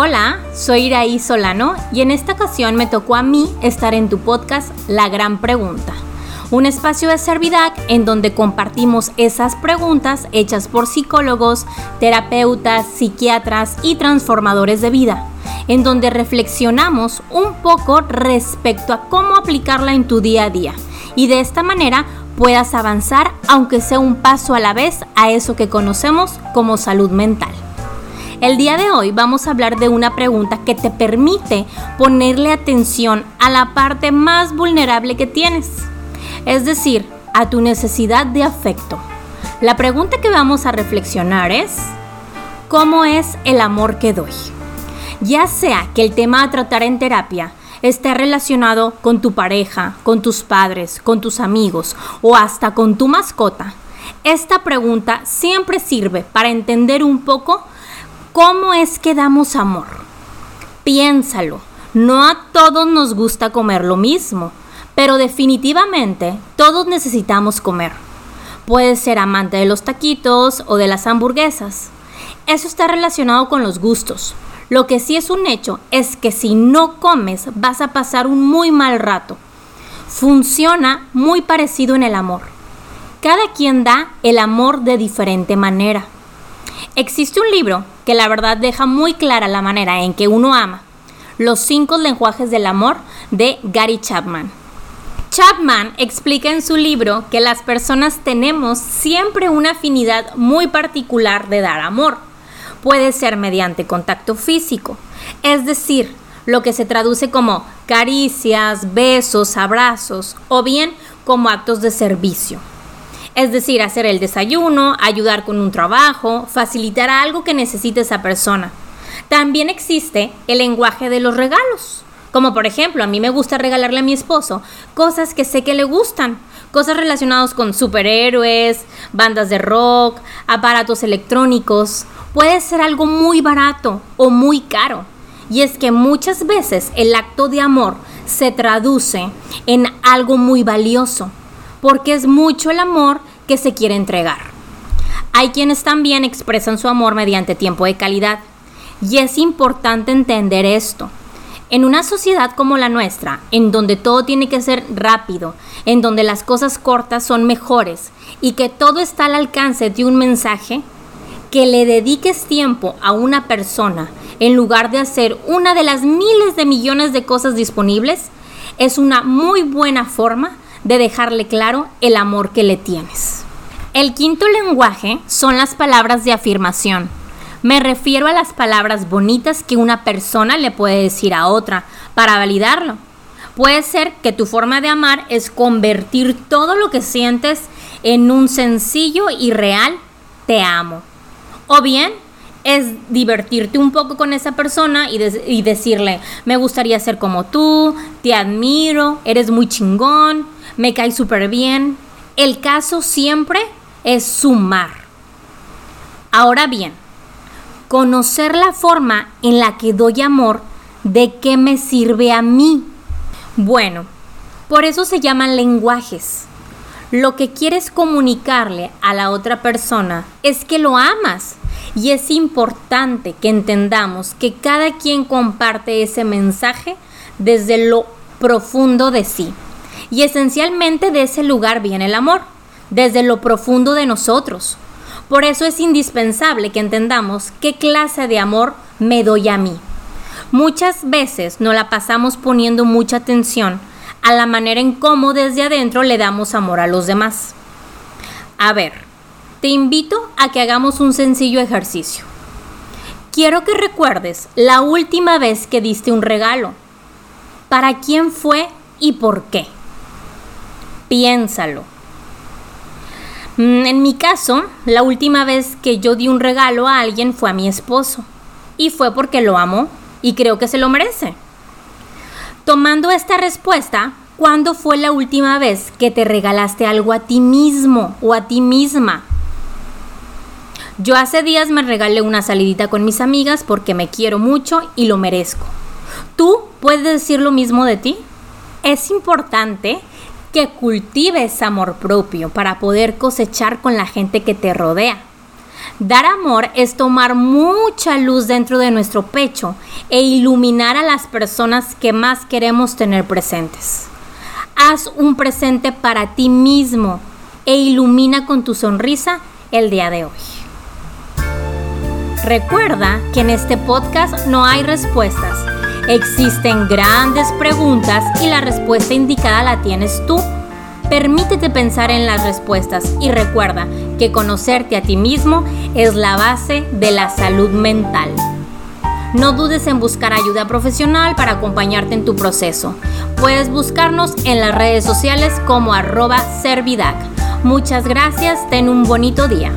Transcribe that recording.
Hola, soy Iraí Solano y en esta ocasión me tocó a mí estar en tu podcast La Gran Pregunta, un espacio de Servidac en donde compartimos esas preguntas hechas por psicólogos, terapeutas, psiquiatras y transformadores de vida, en donde reflexionamos un poco respecto a cómo aplicarla en tu día a día y de esta manera puedas avanzar aunque sea un paso a la vez a eso que conocemos como salud mental. El día de hoy vamos a hablar de una pregunta que te permite ponerle atención a la parte más vulnerable que tienes, es decir, a tu necesidad de afecto. La pregunta que vamos a reflexionar es, ¿cómo es el amor que doy? Ya sea que el tema a tratar en terapia esté relacionado con tu pareja, con tus padres, con tus amigos o hasta con tu mascota, esta pregunta siempre sirve para entender un poco ¿Cómo es que damos amor? Piénsalo, no a todos nos gusta comer lo mismo, pero definitivamente todos necesitamos comer. Puedes ser amante de los taquitos o de las hamburguesas. Eso está relacionado con los gustos. Lo que sí es un hecho es que si no comes vas a pasar un muy mal rato. Funciona muy parecido en el amor. Cada quien da el amor de diferente manera. Existe un libro que la verdad deja muy clara la manera en que uno ama. Los cinco lenguajes del amor de Gary Chapman. Chapman explica en su libro que las personas tenemos siempre una afinidad muy particular de dar amor. Puede ser mediante contacto físico, es decir, lo que se traduce como caricias, besos, abrazos, o bien como actos de servicio es decir, hacer el desayuno, ayudar con un trabajo, facilitar algo que necesite esa persona. También existe el lenguaje de los regalos, como por ejemplo, a mí me gusta regalarle a mi esposo cosas que sé que le gustan, cosas relacionadas con superhéroes, bandas de rock, aparatos electrónicos. Puede ser algo muy barato o muy caro. Y es que muchas veces el acto de amor se traduce en algo muy valioso, porque es mucho el amor que se quiere entregar. Hay quienes también expresan su amor mediante tiempo de calidad. Y es importante entender esto. En una sociedad como la nuestra, en donde todo tiene que ser rápido, en donde las cosas cortas son mejores y que todo está al alcance de un mensaje, que le dediques tiempo a una persona en lugar de hacer una de las miles de millones de cosas disponibles, es una muy buena forma de dejarle claro el amor que le tienes. El quinto lenguaje son las palabras de afirmación. Me refiero a las palabras bonitas que una persona le puede decir a otra para validarlo. Puede ser que tu forma de amar es convertir todo lo que sientes en un sencillo y real te amo. O bien es divertirte un poco con esa persona y, decirle, me gustaría ser como tú, te admiro, eres muy chingón, me cae súper bien. El caso siempre es sumar. Ahora bien, conocer la forma en la que doy amor, ¿de qué me sirve a mí? Bueno, por eso se llaman lenguajes. Lo que quieres comunicarle a la otra persona es que lo amas. Y es importante que entendamos que cada quien comparte ese mensaje desde lo profundo de sí. Y esencialmente de ese lugar viene el amor, desde lo profundo de nosotros. Por eso es indispensable que entendamos qué clase de amor me doy a mí. Muchas veces no la pasamos poniendo mucha atención a la manera en cómo desde adentro le damos amor a los demás. A ver, te invito a que hagamos un sencillo ejercicio. Quiero que recuerdes la última vez que diste un regalo. ¿Para quién fue y por qué? Piénsalo. Mm, en mi caso, la última vez que yo di un regalo a alguien fue a mi esposo. Y fue porque lo amo y creo que se lo merece. Tomando esta respuesta, ¿cuándo fue la última vez que te regalaste algo a ti mismo o a ti misma? Yo hace días me regalé una salidita con mis amigas porque me quiero mucho y lo merezco. ¿Tú puedes decir lo mismo de ti? Es importante que cultives amor propio para poder cosechar con la gente que te rodea. Dar amor es tomar mucha luz dentro de nuestro pecho e iluminar a las personas que más queremos tener presentes. Haz un presente para ti mismo e ilumina con tu sonrisa el día de hoy. Recuerda que en este podcast no hay respuestas. Existen grandes preguntas y la respuesta indicada la tienes tú. Permítete pensar en las respuestas y recuerda que conocerte a ti mismo es la base de la salud mental. No dudes en buscar ayuda profesional para acompañarte en tu proceso. Puedes buscarnos en las redes sociales como arroba Servidac. Muchas gracias, ten un bonito día.